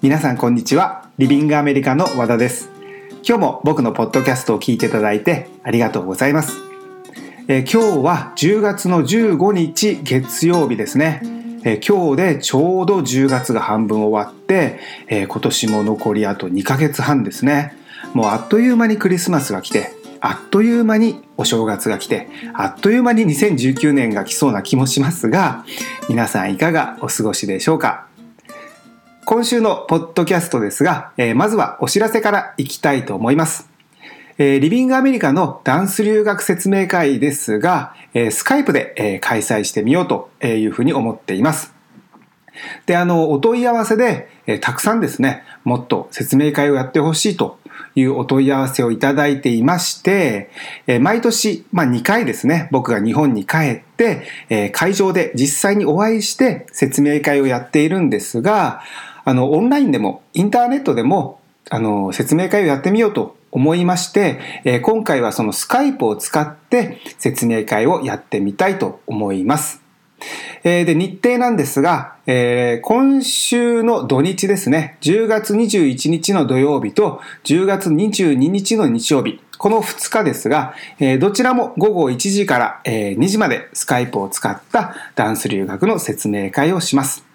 皆さんこんにちは。リビングアメリカの和田です。今日も僕のポッドキャストを聞いていただいてありがとうございます、えー、今日は10月の15日月曜日ですね、えー、今日でちょうど10月が半分終わって、えー、今年も残りあと2ヶ月半ですね。もうあっという間にクリスマスが来てあっという間にお正月が来てあっという間に2019年が来そうな気もしますが皆さんいかがお過ごしでしょうか？今週のポッドキャストですが、えー、まずはお知らせからいきたいと思います。えー、リビングアメリカのダンス留学説明会ですが、えー、スカイプで、え、開催してみようというふうに思っています。で、あの、お問い合わせで、え、たくさんですね、もっと説明会をやってほしいというお問い合わせをいただいていまして、え、毎年、まあ2回ですね、僕が日本に帰って、え、会場で実際にお会いして説明会をやっているんですが、あの、オンラインでも、インターネットでも、あの、説明会をやってみようと思いまして、えー、今回はそのスカイプを使って説明会をやってみたいと思います。えー、で、日程なんですが、えー、今週の土日ですね、10月21日の土曜日と10月22日の日曜日、この2日ですが、えー、どちらも午後1時から、え、2時までスカイプを使ったダンス留学の説明会をします。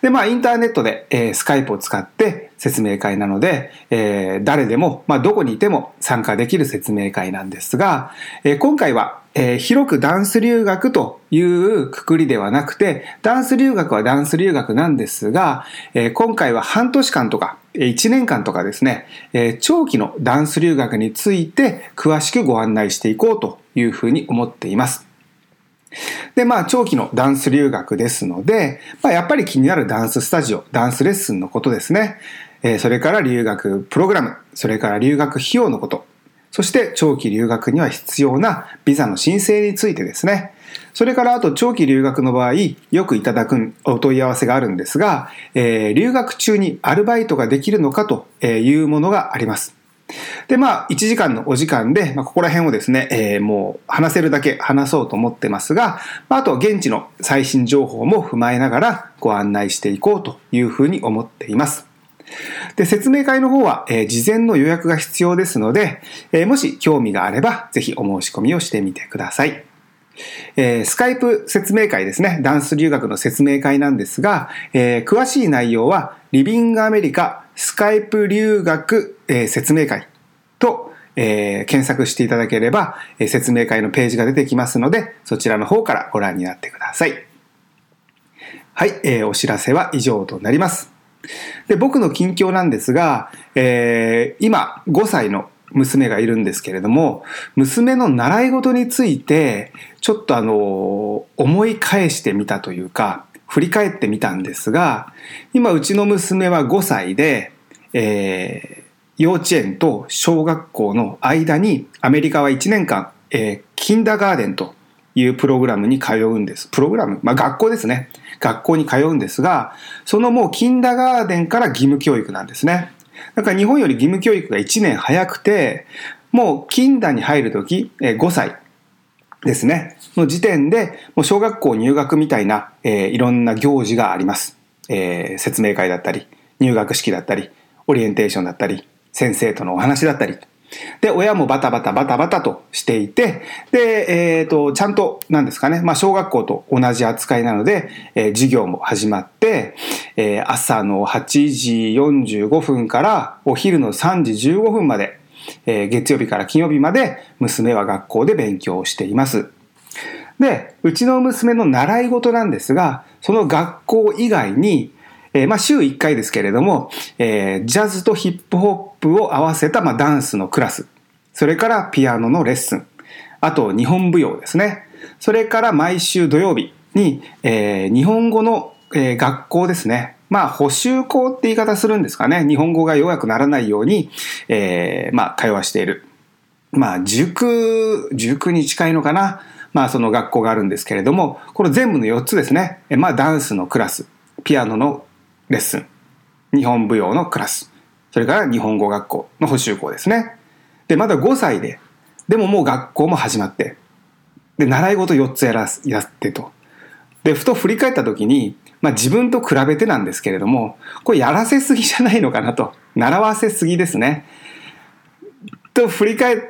で、まあ、インターネットで、えー、スカイプを使って説明会なので、えー、誰でも、まあ、どこにいても参加できる説明会なんですが、えー、今回は、えー、広くダンス留学というくくりではなくて、ダンス留学はダンス留学なんですが、えー、今回は半年間とか、1年間とかですね、えー、長期のダンス留学について詳しくご案内していこうというふうに思っています。で、まあ、長期のダンス留学ですので、まあ、やっぱり気になるダンススタジオ、ダンスレッスンのことですね。えー、それから留学プログラム、それから留学費用のこと、そして長期留学には必要なビザの申請についてですね。それからあと長期留学の場合、よくいただくお問い合わせがあるんですが、えー、留学中にアルバイトができるのかというものがあります。で、まあ、1時間のお時間で、まあ、ここら辺をですね、えー、もう話せるだけ話そうと思ってますが、まあ、あと現地の最新情報も踏まえながらご案内していこうというふうに思っています。で、説明会の方は、えー、事前の予約が必要ですので、えー、もし興味があれば、ぜひお申し込みをしてみてください。えー、スカイプ説明会ですね。ダンス留学の説明会なんですが、えー、詳しい内容は、リビングアメリカスカイプ留学、えー、説明会と、えー、検索していただければ、えー、説明会のページが出てきますので、そちらの方からご覧になってください。はい、えー、お知らせは以上となります。で僕の近況なんですが、えー、今5歳の娘がいるんですけれども、娘の習い事について、ちょっとあの、思い返してみたというか、振り返ってみたんですが、今うちの娘は5歳で、えー、幼稚園と小学校の間にアメリカは1年間、えー、キンダーガーデンというプログラムに通うんです。プログラム？まあ学校ですね。学校に通うんですが、そのもうキンダーガーデンから義務教育なんですね。だから日本より義務教育が1年早くて、もうキンダーに入るとき、5歳ですね。の時点で、もう小学校入学みたいな、えー、いろんな行事があります。えー、説明会だったり、入学式だったり、オリエンテーションだったり、先生とのお話だったり。で、親もバタバタバタバタとしていて、で、えっ、ー、と、ちゃんと、なんですかね、まあ、小学校と同じ扱いなので、えー、授業も始まって、えー、朝の8時45分からお昼の3時15分まで、えー、月曜日から金曜日まで娘は学校で勉強をしています。で、うちの娘の習い事なんですが、その学校以外に、えー、まあ週1回ですけれども、えー、ジャズとヒップホップを合わせた、まあ、ダンスのクラス、それからピアノのレッスン、あと日本舞踊ですね。それから毎週土曜日に、えー、日本語の、えー、学校ですね。まあ、補習校って言い方するんですかね。日本語が弱くならないように、えー、まあ、会話している。まあ、塾、塾に近いのかな。まあ、その学校があるんですけれども、これ全部の4つですね。まあ、ダンスのクラス、ピアノのレッスン、日本舞踊のクラス、それから日本語学校の補習校ですね。で、まだ5歳で、でももう学校も始まって、で、習い事4つやらやってと。で、ふと振り返った時に、まあ自分と比べてなんですけれども、これやらせすぎじゃないのかなと。習わせすぎですね。と振り返っ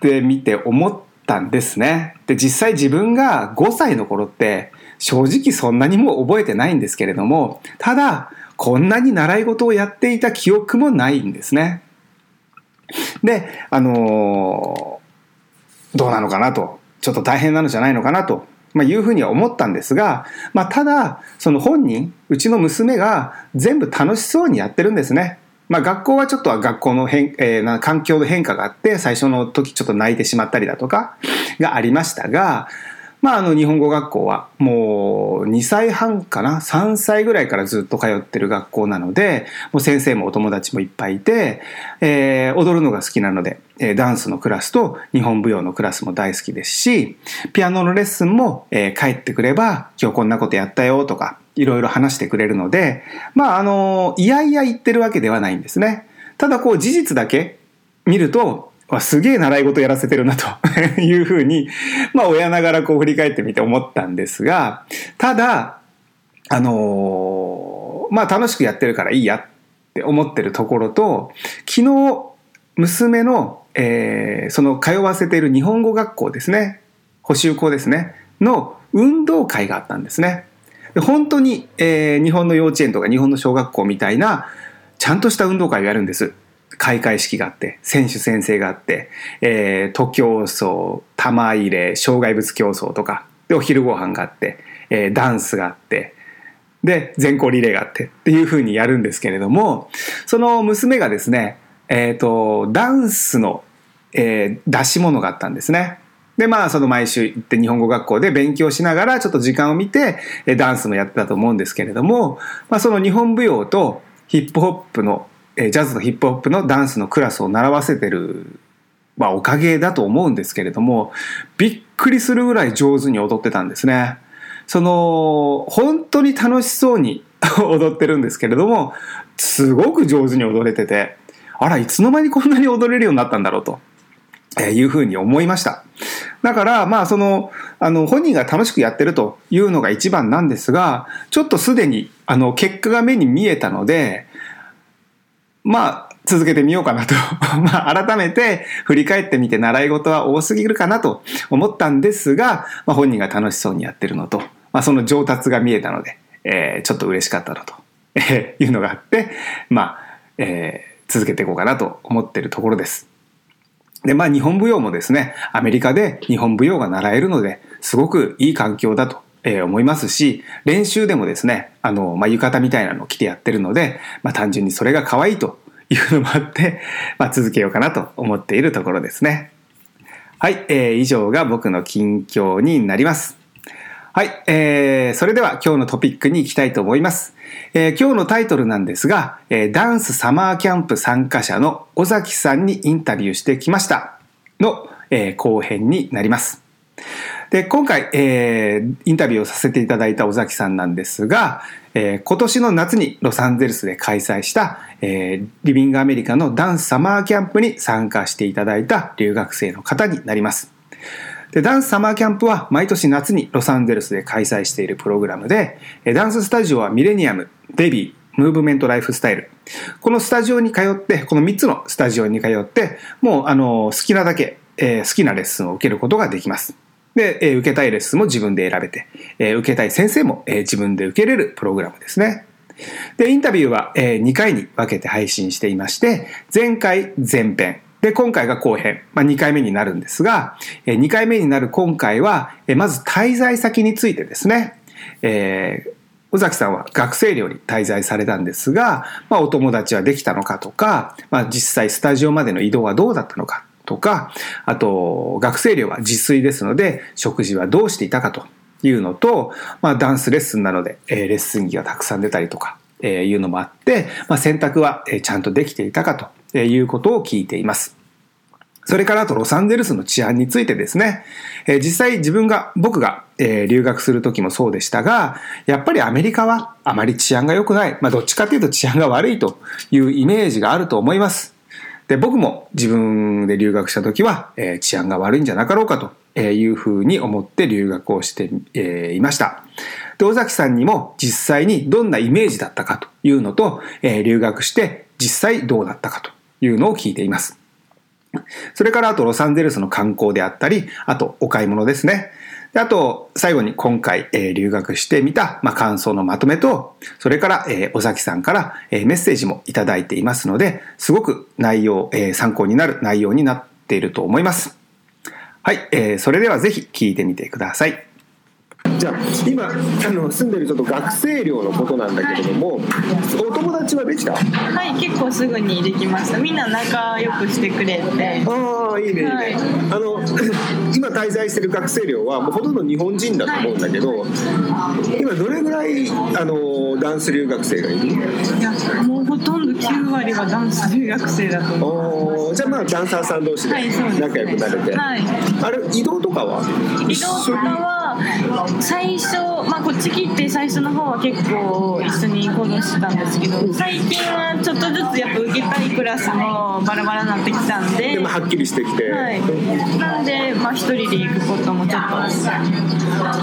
てみて思ったんですね。で、実際自分が5歳の頃って正直そんなにも覚えてないんですけれども、ただ、こんなに習い事をやっていた記憶もないんですね。で、あのー、どうなのかなと。ちょっと大変なのじゃないのかなとまあ、いうふうには思ったんですが、まあ、ただ、その本人、うちの娘が全部楽しそうにやってるんですね。まあ、学校はちょっとは学校の変、えー、環境の変化があって、最初の時ちょっと泣いてしまったりだとかがありましたが、まあ、あの、日本語学校はもう2歳半かな ?3 歳ぐらいからずっと通ってる学校なので、もう先生もお友達もいっぱいいて、えー、踊るのが好きなので、えー、ダンスのクラスと日本舞踊のクラスも大好きですし、ピアノのレッスンも、えー、帰ってくれば、今日こんなことやったよとか、いろいろ話してくれるので、まあ、あの、いやいや言ってるわけではないんですね。ただこう事実だけ見ると、すげえ習い事やらせてるなと いうふうに、まあ親ながらこう振り返ってみて思ったんですが、ただ、あのー、まあ楽しくやってるからいいやって思ってるところと、昨日、娘の、えー、その通わせている日本語学校ですね、補習校ですね、の運動会があったんですね。本当に、えー、日本の幼稚園とか日本の小学校みたいな、ちゃんとした運動会をやるんです。開会式があって、選手宣誓があって、えー、徒競走、玉入れ、障害物競争とか、で、お昼ご飯があって、えー、ダンスがあって、で、全校リレーがあってっていう風にやるんですけれども、その娘がですね、えっ、ー、と、ダンスの、えー、出し物があったんですね。で、まあ、その毎週行って日本語学校で勉強しながら、ちょっと時間を見て、ダンスもやってたと思うんですけれども、まあ、その日本舞踊とヒップホップのえジャズとヒップホップのダンスのクラスを習わせてる、まあ、おかげだと思うんですけれども、びっくりするぐらい上手に踊ってたんですね。その、本当に楽しそうに 踊ってるんですけれども、すごく上手に踊れてて、あら、いつの間にこんなに踊れるようになったんだろうと。えいうふうに思いました。だから、まあ、その、あの、本人が楽しくやってるというのが一番なんですが、ちょっとすでに、あの、結果が目に見えたので、まあ、続けてみようかなと まあ、改めて振り返ってみて習い事は多すぎるかなと思ったんですが、まあ、本人が楽しそうにやってるのと、まあ、その上達が見えたので、えー、ちょっと嬉しかったのと、えー、いうのがあって、まあ、えー、続けていこうかなと思ってるところです。で、まあ、日本舞踊もですね、アメリカで日本舞踊が習えるので、すごくいい環境だとえー、思いますし、練習でもですね、あの、まあ、浴衣みたいなのを着てやってるので、まあ、単純にそれが可愛いというのもあって、まあ、続けようかなと思っているところですね。はい、えー、以上が僕の近況になります。はい、えー、それでは今日のトピックに行きたいと思います。えー、今日のタイトルなんですが、えー、ダンスサマーキャンプ参加者の尾崎さんにインタビューしてきましたの、えー、後編になります。で、今回、えー、インタビューをさせていただいた尾崎さんなんですが、えー、今年の夏にロサンゼルスで開催した、えー、リビングアメリカのダンスサマーキャンプに参加していただいた留学生の方になります。でダンスサマーキャンプは毎年夏にロサンゼルスで開催しているプログラムで、ダンススタジオはミレニアム、デビー、ムーブメントライフスタイル。このスタジオに通って、この3つのスタジオに通って、もうあの好きなだけ、えー、好きなレッスンを受けることができます。で、えー、受けたいレッスンも自分で選べて、えー、受けたい先生も、えー、自分で受けれるプログラムですね。で、インタビューは、えー、2回に分けて配信していまして、前回前編、で、今回が後編、まあ、2回目になるんですが、えー、2回目になる今回は、えー、まず滞在先についてですね、えー、尾崎さんは学生寮に滞在されたんですが、まあ、お友達はできたのかとか、まあ、実際スタジオまでの移動はどうだったのか。とか、あと、学生寮は自炊ですので、食事はどうしていたかというのと、まあ、ダンスレッスンなので、えー、レッスン着がたくさん出たりとか、えー、いうのもあって、まあ、選択は、え、ちゃんとできていたかということを聞いています。それからあとロサンゼルスの治安についてですね、えー、実際自分が、僕が、えー、留学する時もそうでしたが、やっぱりアメリカはあまり治安が良くない。まあどっちかというと治安が悪いというイメージがあると思います。で僕も自分で留学した時は、えー治安が悪いんじゃなかろうかというふうに思って留学をして、えーいました。で尾崎さんにも実際にどんなイメージだったかというのと、えー留学して実際どうだったかというのを聞いています。それからあとロサンゼルスの観光であったり、あとお買い物ですね。あと最後に今回、えー留学してみた、まあ、感想のまとめと、それから、えー尾崎さんから、えーメッセージもいただいていますので、すごく内容、えー参考になる内容になっていると思います。はい、えーそれではぜひ聞いてみてください。じゃあ今あの住んでるちょっと学生寮のことなんだけれども、お友達はできた？あはい、結構すぐにできました。みんな仲良くしてくれて。あいいねいいね、はい。あの 今滞在してる学生寮はもうほとんど日本人だと思うんだけど、今どれぐらいあのダンス留学生がいる？いや、もうほとんど9割はダンス留学生だと思う。じゃあまあダンサーさん同士で仲良くなれて、はい。あれ移動とかは？移動とかは最初、まあ、こっち来て最初の方は結構一緒に行動してたんですけど最近はちょっとずつやっぱ受けたいクラスもバラバラになってきたんででもはっきりしてきて、はい、なんで、まあ、一人で行くこともちょっと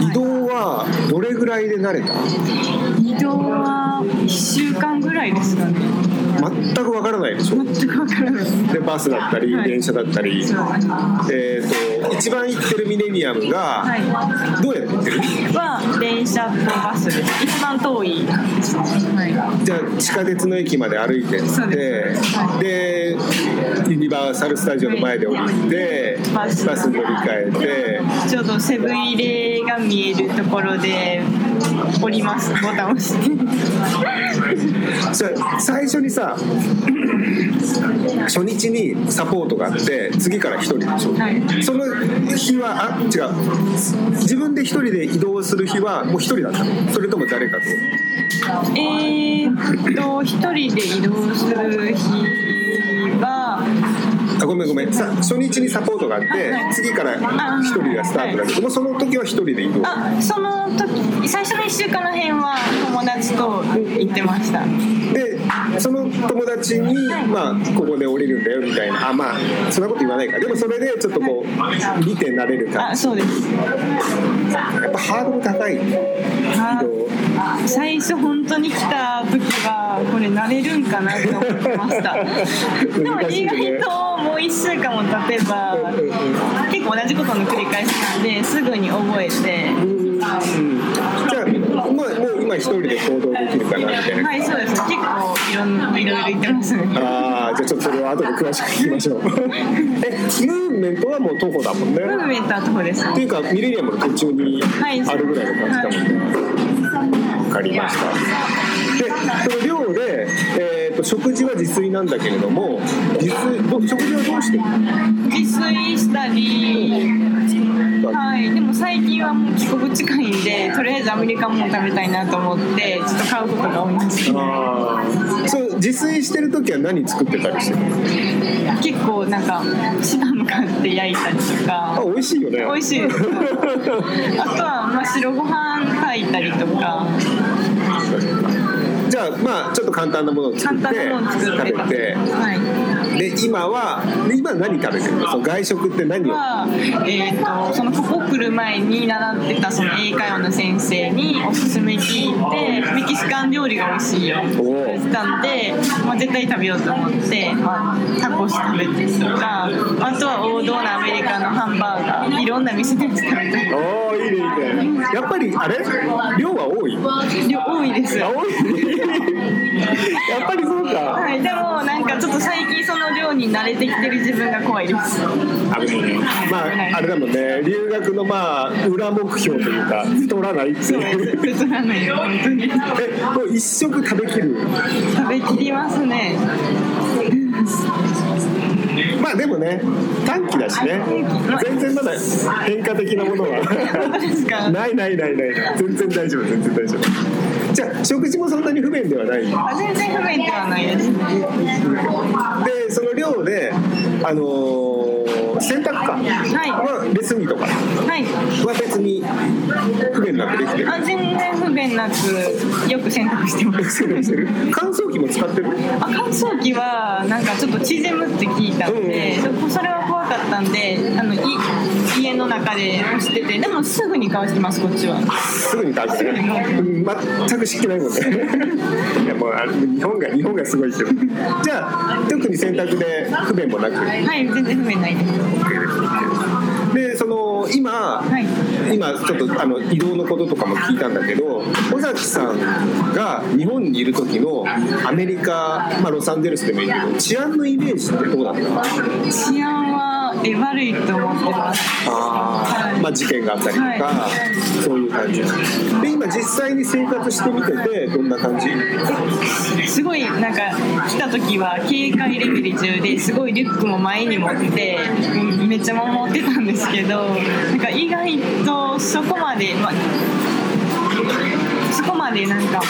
移動はどれぐらいで慣れた？移動は1週間ぐらいですかね。全くわからないでしょ。全く分からない。でバスだったり、はい。電車だったり、そうえー、と一番行ってるミレニアムが、はどうやって行ってる？いは電車とバスです。一番遠い。はい。じゃあ地下鉄の駅まで歩いてってでユニバーサル・スタジオの前で降りて、バス。乗り換えて。ちょうどセブン入れが見えるところで降ります。ボタンを押して。最初にさ初日にサポートがあって次から一人でしょ、はい。その日はあ違う。自分で一人で移動する日はもう一人だったの？それとも誰かと？えーっと一人で移動する日。はあごめんごめん。さ初日にサポートがあってはい次から一人がスタートだけどもその時は一人で移動。あその時最初の1週間の辺は友達と行ってました。でその友達に、まあ、ここで降りるんだよみたいなあまあそんなこと言わないか。でもそれでちょっとこう見て慣れる感あそうです。じやっぱハードル高い。最初本当に来た時はこれ慣れるんかなと思ってました。でも意外ともう1週間も経てば結構同じことの繰り返しなんですぐに覚えてうもう今一人で行動できるかなみたいな。はいそうです結構いろんないろいろ言ってますね。ああじゃあちょっとそれは後で詳しく聞きましょう。えムーブメントはもう徒歩だもんね。ムーブメントは徒歩ですっていうかミレニアムの途中にはい。あるぐらいの感じだもんね、わかりました。でその寮で、えー、と食事は自炊なんだけれども自炊ど食事はどうしてる自炊したりはい。でも最近はもう帰国近いんでとりあえずアメリカンもの食べたいなと思ってちょっと買うことが多いんですああそう自炊してる時は何作ってたりしてる結構なんかシナム買って焼いたりとあか美味しいよね。美味しい。で すあとはまあ白ご飯炊いたりとかじゃあまあちょっと簡単なものを作って食べて。はい。で今はで今何食べてるの？その外食って何を？は、えー、とそのここ来る前に習ってたその英会話の先生におすすめ聞いてメキシカン料理が美味しいよって言ってたんで、まあ、絶対食べようと思って、まあ、タコス食べてとかあとは王道のアメリカのハンバーガーいろんな店で食べた。りおおいいねいいね。やっぱりあれ？量は多い？量多いです。あ多いやっぱりそうか。はい、でもなんかちょっと最近その量に慣れてきてる自分が怖いです。あまああれだもんね。留学のまあ裏目標というか太らないっていう。です。普通なのよ本当に。えもう一食食べきる？食べきりますね。まあでもね短期だしね。全然まだ変化的なものは。ないないないない。全然大丈夫全然大丈夫じゃあ食事もそんなに不便ではないあ全然不便ではないですね。でその寮であのーの洗濯か。はレスミとか。はい。は別に不便なくできてる。あ全然不便なくよく洗濯してます。乾燥機も使ってる？あ乾燥機はなんかちょっと縮むって聞いたんで、それは怖かったんであのい家の中で干しててでもすぐに乾きますこっちは。すぐに乾くねうん全く湿気ないもんねいやもう日本が日本がすごいけどじゃあ特に洗濯で不便もなく？はい全然不便ないですでその今、はい。今ちょっとあの移動のこととかも聞いたんだけど尾崎さんが日本にいる時のアメリカ、まあ、ロサンゼルスでもいいけど治安のイメージってどうだった？治安はえ悪いと思ってます。あー。まあ、事件があったりとか、はそういう感じ。で今実際に生活してみててどんな感じ？すごいなんか来た時は警戒レベル10ですごいリュックも前に持ってうんめっちゃ守ってたんですけどなんか意外とそこまで、まあ、そこまでなんか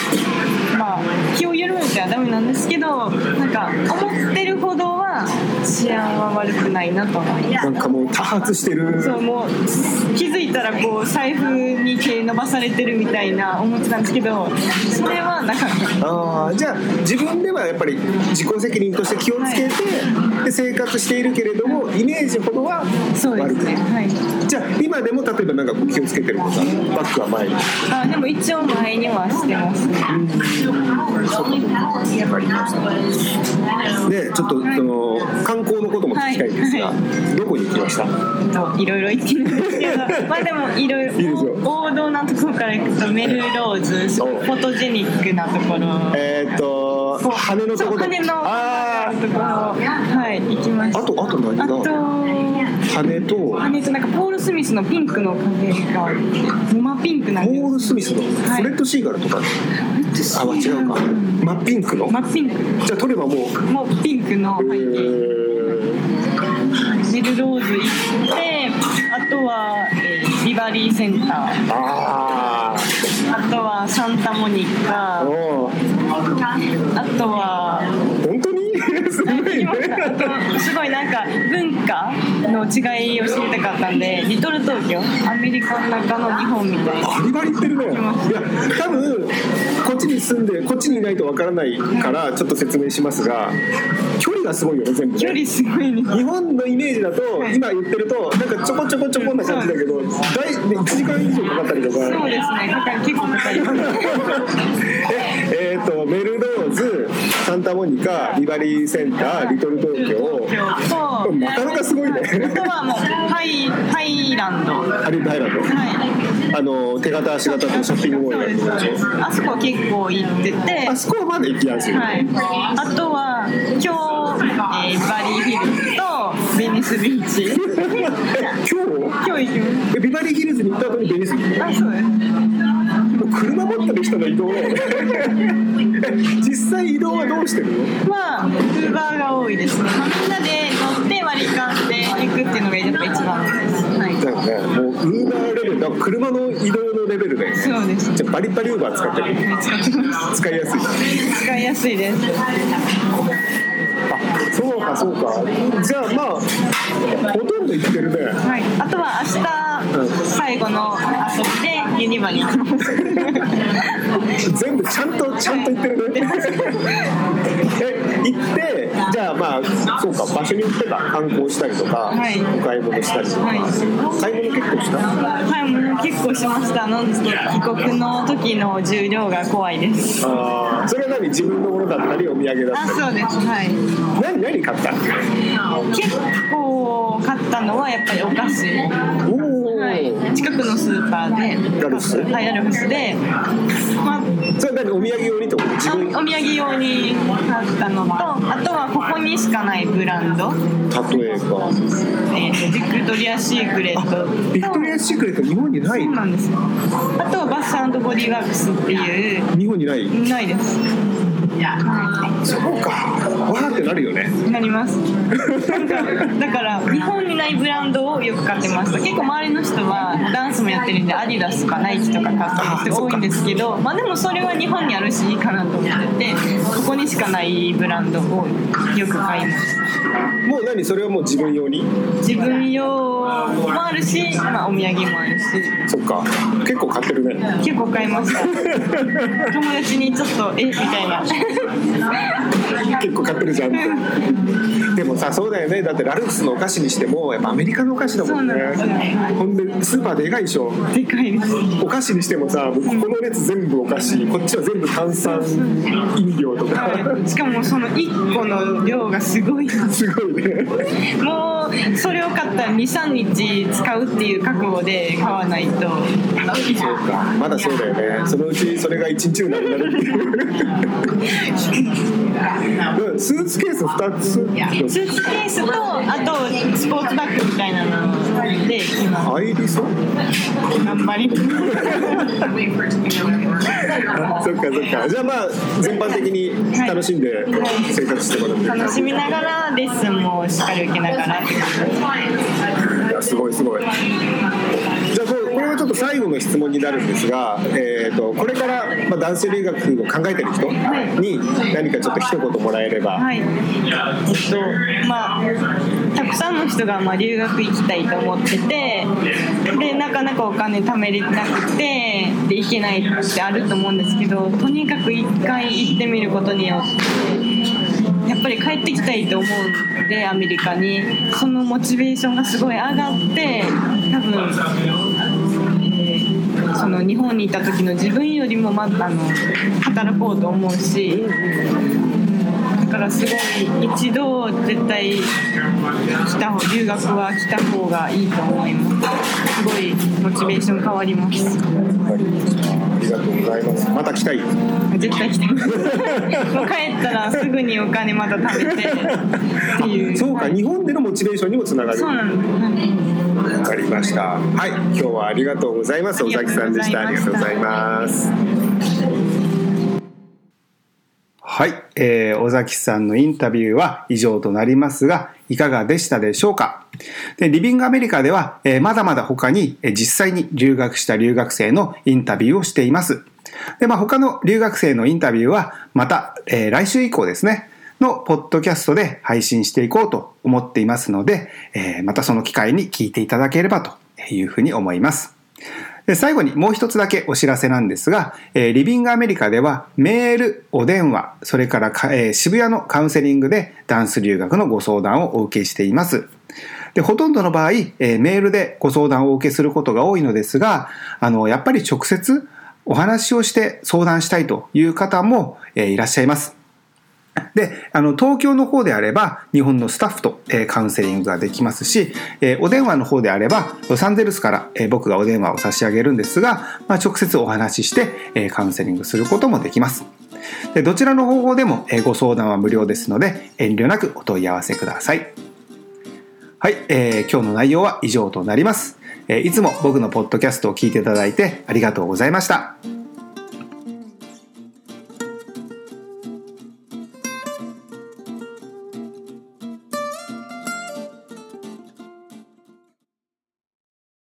まあ気を緩めてはダメなんですけどなんか思ってるほどは治安は悪くないなと思います。なんかもう多発してる。そうもう気づいたらこう財布に手伸ばされてるみたいな思ってたんですけどそれはなかった。あーじゃあ自分ではやっぱり自己責任として気をつけて、で生活しているけれどもイメージほどはそうですね。はい。じゃあ今でも例えばなんか気をつけてることバッグは前に。あでも一応前にはしてますわかりましたでちょっとその観光のことも聞きたいんですが、はどこに行きました？といろいろ言ってるんですけどまあでもいろいろ 王道なところから行くとメルローズフおォトジェニックなところ。えーっと羽のところ羽のあところ。はい行きました。ああとあと何があと羽と羽となんかポール・スミスのピンクの影が真ピンクなんです。ポール・スミスの？はい。フレッド・シーガルとか、あ違うか。真っピンクの？真ピンク。じゃあ取ればもう。もうピンクのえ背景ー。メルローズ行ってあとは、えービバリーセンター。ああとはサンタモニあカあとは本当に？すごいね。すごいなんか文化の違いを知りたかったんでリトル東京？アメリカの中の日本みたいな。バリバリ言ってるね。いや多分こっちに住んでこっちにいないとわからないからちょっと説明しますが距離がすごいよね全部ね。距離すごいね。日本のイメージだとはい。今言ってるとなんかちょこちょこちょこな感じだけど大1時間以上かかったりとか。そうですね。かかる結構かかります カビバリーセンターリトル東京。東京。となかなかすごいね。あとはもうハイハイランド。はハリハイランド。い。あの手形足形のショッピングモールがあるそうとこでしょですあそこ結構行ってて。あそこはまだ行きやすい、はい、あとは今日、えーバリーヒルズとベニスビーチ。え 今日？今日行きまえビバリーヒルズに行った後にベニスに行っすあそうです車持ってる人の移動。だよねえ実際移動はどうしてるの？まあウーバーが多いですね、まあ、みんなで乗って割り勘して行くっていうのがやっぱ一番です。はい。だよねもうウーバーレベルだ車の移動のレベルで。そうです。じゃあバリバリウーバー使ってる。使ってます。使いやすい。使いやすいです。あそうかそうか。じゃあまあほとんど行ってるね。はい、あとは明日最後の遊びでユニバに。行きます全部ちゃんとちゃんと行ってる。ねえ行ってじゃあまあそうか場所によってか観光したりとか、はい。お買い物したりとか、はい。買い物結構した買い物結構しました。なんですけど帰国の時の重量が怖いです。あーそれは何？自分のものだったりお土産だったり。あそうです。はい。何何買った？結構買ったのはやっぱりお菓子近くのスーパーで。ラルフス。はいラルフスで、まあそれは何お土産用にってこと？自あお分土産用に買ったのとあとはここにしかないブランド、例えば。えーとビクトリア・シークレット。ビクトリア・シークレット日本にない？そうなんですよ。あとはバスボディーワークスっていう。日本にない？ないですそうか。わーってなるよね。なります。だから日本にないブランドをよく買ってました結構周りの人はダンスもやってるんでアディダスとかナイキとか買ってる人多いんですけどまあでもそれは日本にあるしいいかなと思っててこここにしかないブランドをよく買います。もう何？それはもう自分用に？自分用もあるし、まあ、お土産もあるし。そっか。結構買ってるね。結構買いました。友達にちょっとえみたいな結構買ってるじゃん。ってでもさそうだよね。だってラルフスのお菓子にしてもやっぱアメリカのお菓子だもんね。ほんでスーパーでかいでしょ。でかいです。お菓子にしてもさここの列全部お菓子こっちは全部炭酸飲料とか。しかもその1個の量がすごい。すごいね。もうそれを買ったら23日使うっていう覚悟で買わないと。そうか。まだそうだよね。そのうちそれが一日になくなるっていうスーツケース2つ？スーツケースとあとスポーツバッグみたいなので入りそう頑張り。そっかそっか。じゃあまあ全般的に楽しんで生活してもらってる。楽しみながらレッスンもしっかり受けながらいやすごいすごい。じゃあょっと最後の質問になるんですが、えー、とこれから、まあ、ダンス留学を考えてる人に何かちょっと一言もらえれば、はい。えっとまあたくさんの人がまあ留学行きたいと思っててでなかなかお金貯めれなくてで行けないってあると思うんですけどとにかく一回行ってみることによってやっぱり帰ってきたいと思うのでアメリカに。そのモチベーションがすごい上がって多分、その日本にいた時の自分よりもまあの働こうと思うし。からすごい一度絶対来た方留学は来た方がいいと思います。すごいモチベーション変わります。ありがとうございます。また来たい絶対来てます。もう帰ったらすぐにお金また貯めてっていう。そうか日本でのモチベーションにもつながる。そうなんです、わかりました。はい今日はありがとうございます。尾崎さんでした。あありがとうございますはい、えー、尾崎さんのインタビューは以上となりますが、いかがでしたでしょうか？でリビングアメリカでは、えーまだまだ他に、えー実際に留学した留学生のインタビューをしています。で、まあ、他の留学生のインタビューは、また、えー来週以降ですね、のポッドキャストで配信していこうと思っていますので、えーまたその機会に聞いていただければというふうに思います。で最後にもう一つだけお知らせなんですが、えーリビングアメリカではメール、お電話、それからか、えー渋谷のカウンセリングでダンス留学のご相談をお受けしています。で、ほとんどの場合、えーメールでご相談をお受けすることが多いのですが、あの、やっぱり直接お話をして相談したいという方も、えーいらっしゃいます。で、あの、東京の方であれば、日本のスタッフと、えーカウンセリングができますし、えーお電話の方であれば、ロサンゼルスから、えー僕がお電話を差し上げるんですが、まあ、直接お話しして、えカウンセリングすることもできます。でどちらの方法でも、えご相談は無料ですので、遠慮なくお問い合わせください。はい、えー今日の内容は以上となります。えいつも僕のポッドキャストを聞いていただいてありがとうございました。